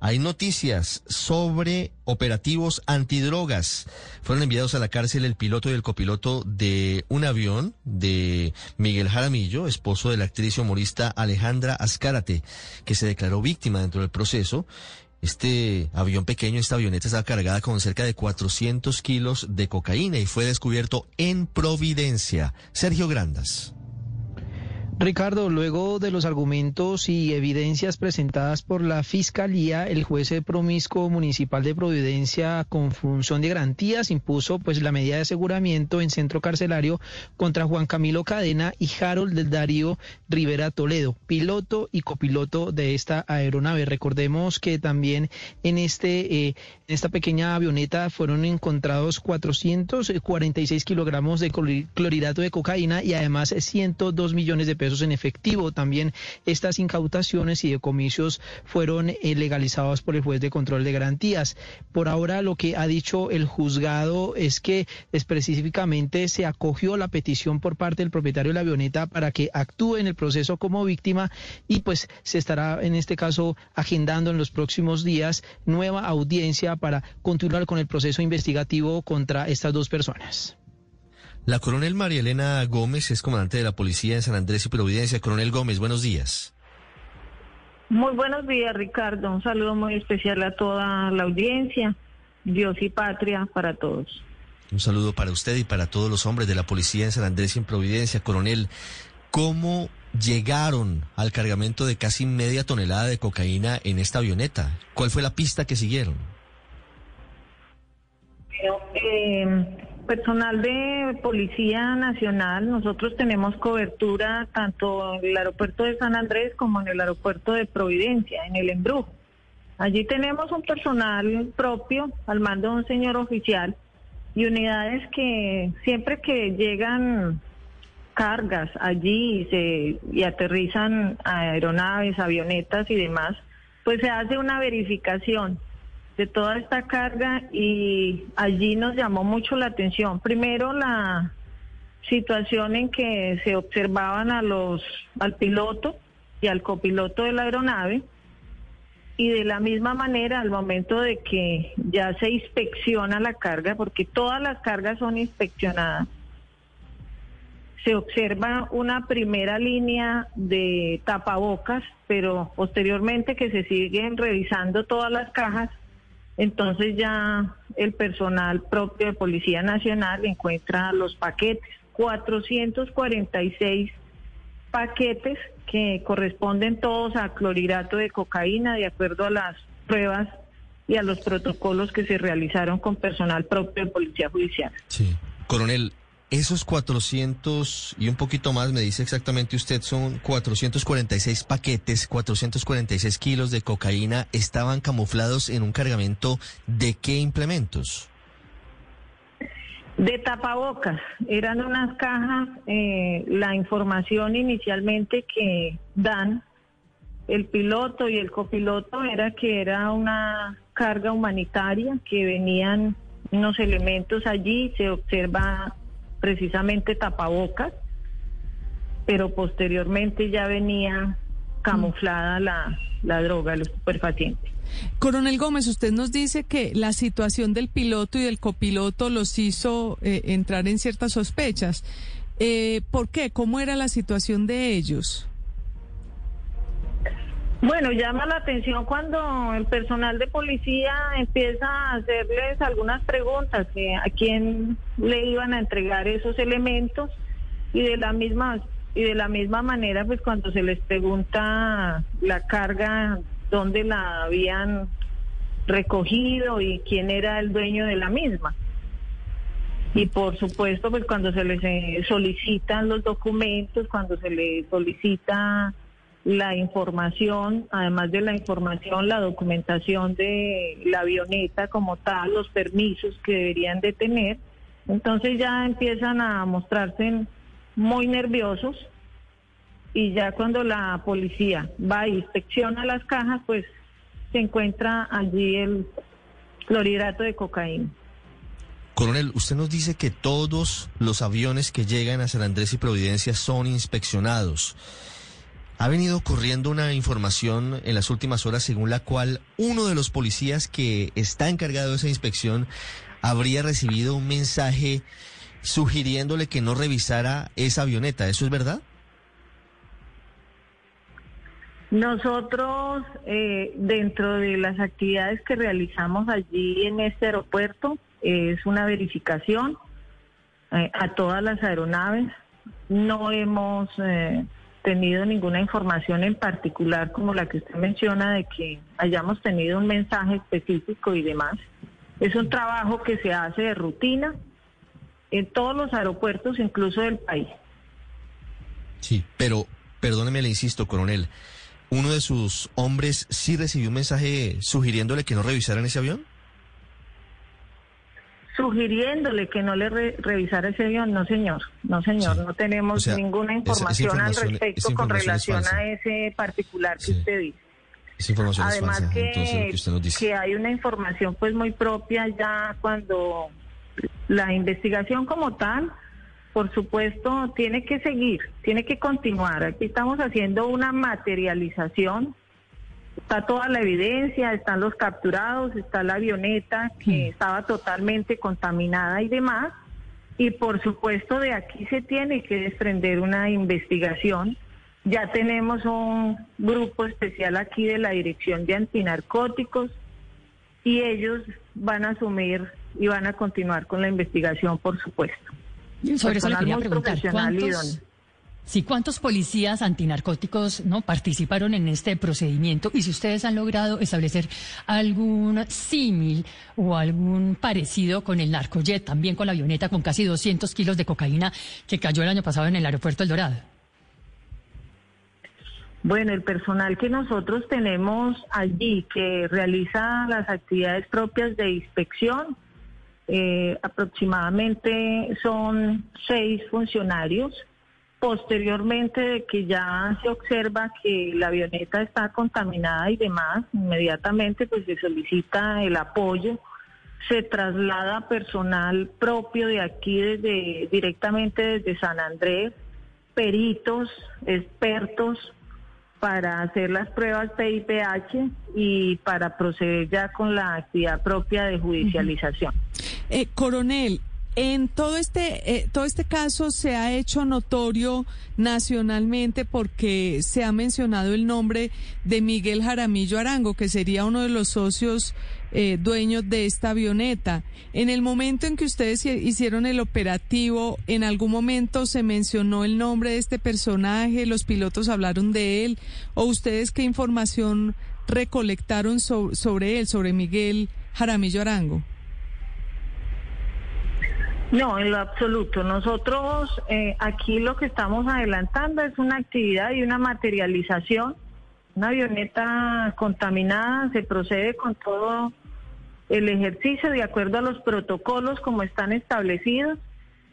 Hay noticias sobre operativos antidrogas. Fueron enviados a la cárcel el piloto y el copiloto de un avión de Miguel Jaramillo, esposo de la actriz y humorista Alejandra Azcárate, que se declaró víctima dentro del proceso. Este avión pequeño, esta avioneta estaba cargada con cerca de 400 kilos de cocaína y fue descubierto en Providencia. Sergio Grandas. Ricardo, luego de los argumentos y evidencias presentadas por la Fiscalía, el juez promiscuo municipal de Providencia con función de garantías impuso pues la medida de aseguramiento en centro carcelario contra Juan Camilo Cadena y Harold del Darío Rivera Toledo, piloto y copiloto de esta aeronave. Recordemos que también en este eh, en esta pequeña avioneta fueron encontrados 446 kilogramos de clorhidrato de cocaína y además 102 millones de pesos en efectivo. También estas incautaciones y decomicios fueron eh, legalizados por el juez de control de garantías. Por ahora lo que ha dicho el juzgado es que específicamente se acogió la petición por parte del propietario de la avioneta para que actúe en el proceso como víctima y pues se estará en este caso agendando en los próximos días nueva audiencia para continuar con el proceso investigativo contra estas dos personas. La coronel María Elena Gómez es comandante de la policía en San Andrés y Providencia. Coronel Gómez, buenos días. Muy buenos días, Ricardo. Un saludo muy especial a toda la audiencia. Dios y patria para todos. Un saludo para usted y para todos los hombres de la policía en San Andrés y en Providencia. Coronel, ¿cómo llegaron al cargamento de casi media tonelada de cocaína en esta avioneta? ¿Cuál fue la pista que siguieron? Eh, personal de Policía Nacional, nosotros tenemos cobertura tanto en el aeropuerto de San Andrés como en el aeropuerto de Providencia, en el embrujo. Allí tenemos un personal propio al mando de un señor oficial y unidades que siempre que llegan cargas allí y, se, y aterrizan aeronaves, avionetas y demás, pues se hace una verificación de toda esta carga y allí nos llamó mucho la atención. Primero la situación en que se observaban a los al piloto y al copiloto de la aeronave y de la misma manera al momento de que ya se inspecciona la carga porque todas las cargas son inspeccionadas se observa una primera línea de tapabocas, pero posteriormente que se siguen revisando todas las cajas entonces ya el personal propio de Policía Nacional encuentra los paquetes, 446 paquetes que corresponden todos a clorhidrato de cocaína de acuerdo a las pruebas y a los protocolos que se realizaron con personal propio de Policía Judicial. Sí. Coronel, esos 400 y un poquito más, me dice exactamente usted, son 446 paquetes, 446 kilos de cocaína, estaban camuflados en un cargamento de qué implementos? De tapabocas, eran unas cajas, eh, la información inicialmente que dan el piloto y el copiloto era que era una carga humanitaria, que venían unos elementos allí, se observa precisamente tapabocas, pero posteriormente ya venía camuflada la, la droga, los superfacientes. Coronel Gómez, usted nos dice que la situación del piloto y del copiloto los hizo eh, entrar en ciertas sospechas. Eh, ¿Por qué? ¿Cómo era la situación de ellos? Bueno, llama la atención cuando el personal de policía empieza a hacerles algunas preguntas que a quién le iban a entregar esos elementos y de la misma y de la misma manera pues cuando se les pregunta la carga dónde la habían recogido y quién era el dueño de la misma. Y por supuesto pues cuando se les eh, solicitan los documentos, cuando se les solicita la información, además de la información, la documentación de la avioneta como tal, los permisos que deberían de tener. Entonces ya empiezan a mostrarse muy nerviosos y ya cuando la policía va y inspecciona las cajas, pues se encuentra allí el clorhidrato de cocaína. Coronel, usted nos dice que todos los aviones que llegan a San Andrés y Providencia son inspeccionados. Ha venido ocurriendo una información en las últimas horas según la cual uno de los policías que está encargado de esa inspección habría recibido un mensaje sugiriéndole que no revisara esa avioneta. ¿Eso es verdad? Nosotros, eh, dentro de las actividades que realizamos allí en este aeropuerto, es una verificación eh, a todas las aeronaves. No hemos eh, tenido ninguna información en particular como la que usted menciona de que hayamos tenido un mensaje específico y demás. Es un trabajo que se hace de rutina en todos los aeropuertos, incluso del país. Sí, pero perdóneme, le insisto, coronel, ¿uno de sus hombres sí recibió un mensaje sugiriéndole que no revisaran ese avión? Sugiriéndole que no le revisara ese avión. No, señor, no, señor, no tenemos ninguna información, al respecto con relación a ese particular que usted dice. Esa información Además es falsa, que, entonces, que usted nos dice. que hay una información pues muy propia ya cuando la investigación como tal, por supuesto, tiene que seguir, tiene que continuar. Aquí estamos haciendo una materialización está toda la evidencia, están los capturados, está la avioneta que estaba totalmente contaminada y demás. Y por supuesto de aquí se tiene que desprender una investigación. Ya tenemos un grupo especial aquí de la Dirección de Antinarcóticos y ellos van a asumir y van a continuar con la investigación, por supuesto. Sobre eso le quería preguntar, ¿cuántos. Sí, ¿cuántos policías antinarcóticos no participaron en este procedimiento? Y si ustedes han logrado establecer algún símil o algún parecido con el narcojet, también con la avioneta con casi 200 kilos de cocaína que cayó el año pasado en el aeropuerto El Dorado. Bueno, el personal que nosotros tenemos allí que realiza las actividades propias de inspección, eh, aproximadamente son seis funcionarios. Posteriormente de que ya se observa que la avioneta está contaminada y demás, inmediatamente pues se solicita el apoyo, se traslada personal propio de aquí desde directamente desde San Andrés, peritos, expertos para hacer las pruebas PIPH y para proceder ya con la actividad propia de judicialización. Eh, coronel, en todo este, eh, todo este caso se ha hecho notorio nacionalmente porque se ha mencionado el nombre de Miguel Jaramillo Arango, que sería uno de los socios eh, dueños de esta avioneta. En el momento en que ustedes hi- hicieron el operativo, ¿en algún momento se mencionó el nombre de este personaje? ¿Los pilotos hablaron de él? ¿O ustedes qué información recolectaron so- sobre él, sobre Miguel Jaramillo Arango? No, en lo absoluto. Nosotros eh, aquí lo que estamos adelantando es una actividad y una materialización. Una avioneta contaminada, se procede con todo el ejercicio de acuerdo a los protocolos como están establecidos.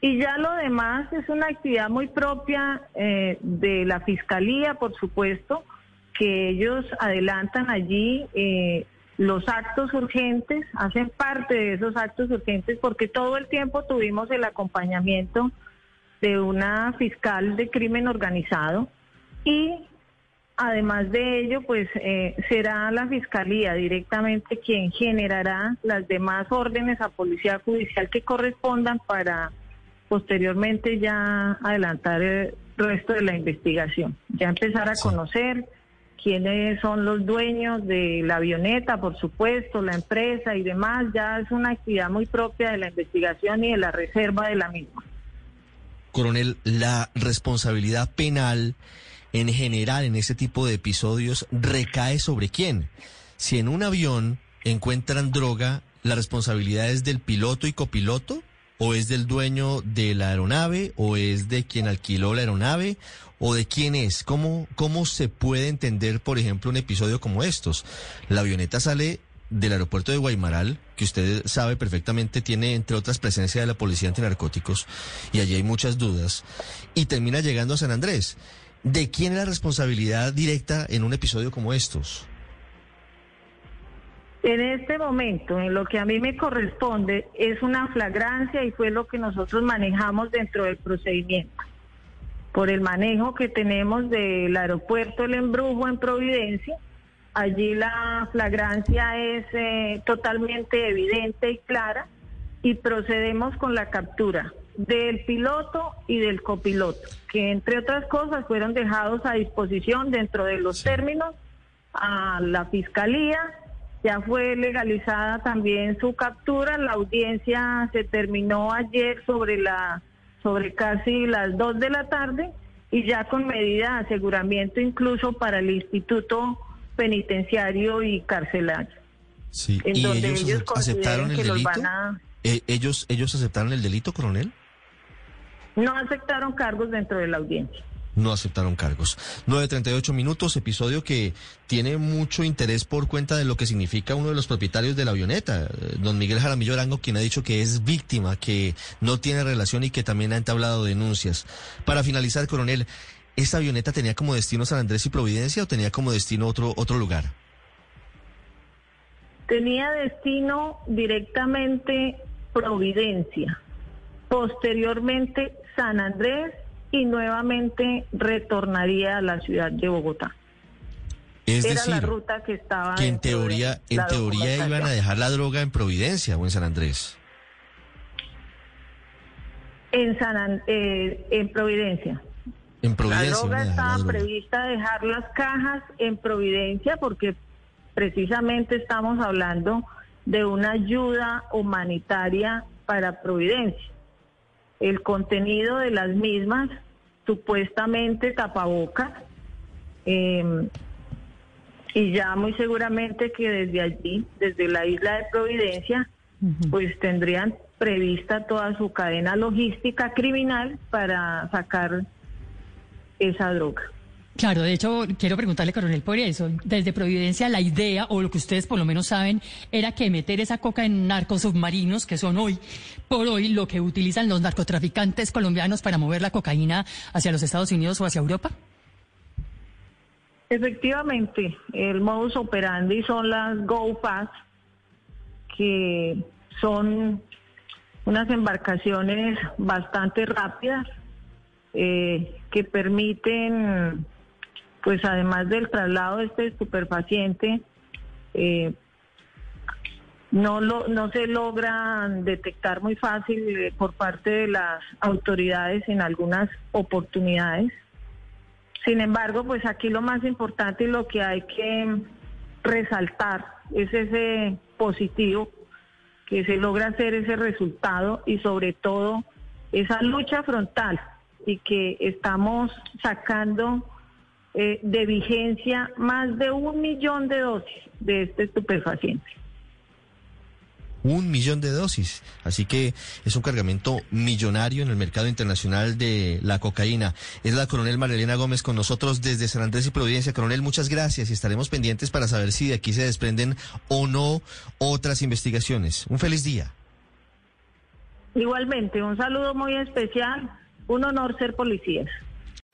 Y ya lo demás es una actividad muy propia eh, de la Fiscalía, por supuesto, que ellos adelantan allí eh, los actos urgentes, hacen parte de esos actos urgentes porque todo el tiempo tuvimos el acompañamiento de una fiscal de crimen organizado y además de ello, pues eh, será la fiscalía directamente quien generará las demás órdenes a policía judicial que correspondan para posteriormente ya adelantar el resto de la investigación, ya empezar a conocer quiénes son los dueños de la avioneta, por supuesto, la empresa y demás, ya es una actividad muy propia de la investigación y de la reserva de la misma. Coronel, la responsabilidad penal en general en este tipo de episodios recae sobre quién. Si en un avión encuentran droga, ¿la responsabilidad es del piloto y copiloto o es del dueño de la aeronave o es de quien alquiló la aeronave o de quién es? ¿Cómo, cómo se puede entender, por ejemplo, un episodio como estos? La avioneta sale del aeropuerto de Guaymaral, que usted sabe perfectamente tiene, entre otras, presencia de la policía antinarcóticos, y allí hay muchas dudas, y termina llegando a San Andrés. ¿De quién es la responsabilidad directa en un episodio como estos? En este momento, en lo que a mí me corresponde, es una flagrancia y fue lo que nosotros manejamos dentro del procedimiento. Por el manejo que tenemos del aeropuerto El Embrujo en Providencia, allí la flagrancia es eh, totalmente evidente y clara y procedemos con la captura del piloto y del copiloto, que entre otras cosas fueron dejados a disposición dentro de los términos a la fiscalía ya fue legalizada también su captura. La audiencia se terminó ayer sobre la sobre casi las dos de la tarde y ya con medida de aseguramiento incluso para el Instituto Penitenciario y Carcelario. Sí. ¿Y ellos, aceptaron el delito? Eh, ¿Ellos, ¿Ellos aceptaron el delito, coronel? No aceptaron cargos dentro de la audiencia no aceptaron cargos. 9.38 minutos, episodio que tiene mucho interés por cuenta de lo que significa uno de los propietarios de la avioneta, eh, don Miguel Jaramillo Arango, quien ha dicho que es víctima, que no tiene relación y que también ha entablado denuncias. Para finalizar, coronel, ¿esta avioneta tenía como destino San Andrés y Providencia o tenía como destino otro, otro lugar? Tenía destino directamente Providencia, posteriormente San Andrés y nuevamente retornaría a la ciudad de Bogotá. Es Era decir, la ruta que estaba. que en teoría, en teoría iban a dejar la droga en Providencia o en San Andrés. En San eh, en Providencia. En Providencia. La droga estaba la droga. prevista dejar las cajas en Providencia porque precisamente estamos hablando de una ayuda humanitaria para Providencia. El contenido de las mismas, supuestamente tapabocas, eh, y ya muy seguramente que desde allí, desde la isla de Providencia, pues tendrían prevista toda su cadena logística criminal para sacar esa droga. Claro, de hecho, quiero preguntarle, coronel, por eso. Desde Providencia, la idea, o lo que ustedes por lo menos saben, era que meter esa coca en narcos submarinos, que son hoy, por hoy, lo que utilizan los narcotraficantes colombianos para mover la cocaína hacia los Estados Unidos o hacia Europa. Efectivamente, el modus operandi son las Go Pass, que son unas embarcaciones bastante rápidas eh, que permiten, pues además del traslado de este estupefaciente, eh, no, lo, no se logran detectar muy fácil eh, por parte de las autoridades en algunas oportunidades. Sin embargo, pues aquí lo más importante y lo que hay que resaltar es ese positivo que se logra hacer ese resultado y sobre todo esa lucha frontal y que estamos sacando eh, de vigencia más de un millón de dosis de este estupefaciente. Un millón de dosis. Así que es un cargamento millonario en el mercado internacional de la cocaína. Es la coronel Marilena Gómez con nosotros desde San Andrés y Providencia. Coronel, muchas gracias y estaremos pendientes para saber si de aquí se desprenden o no otras investigaciones. Un feliz día. Igualmente, un saludo muy especial. Un honor ser policías.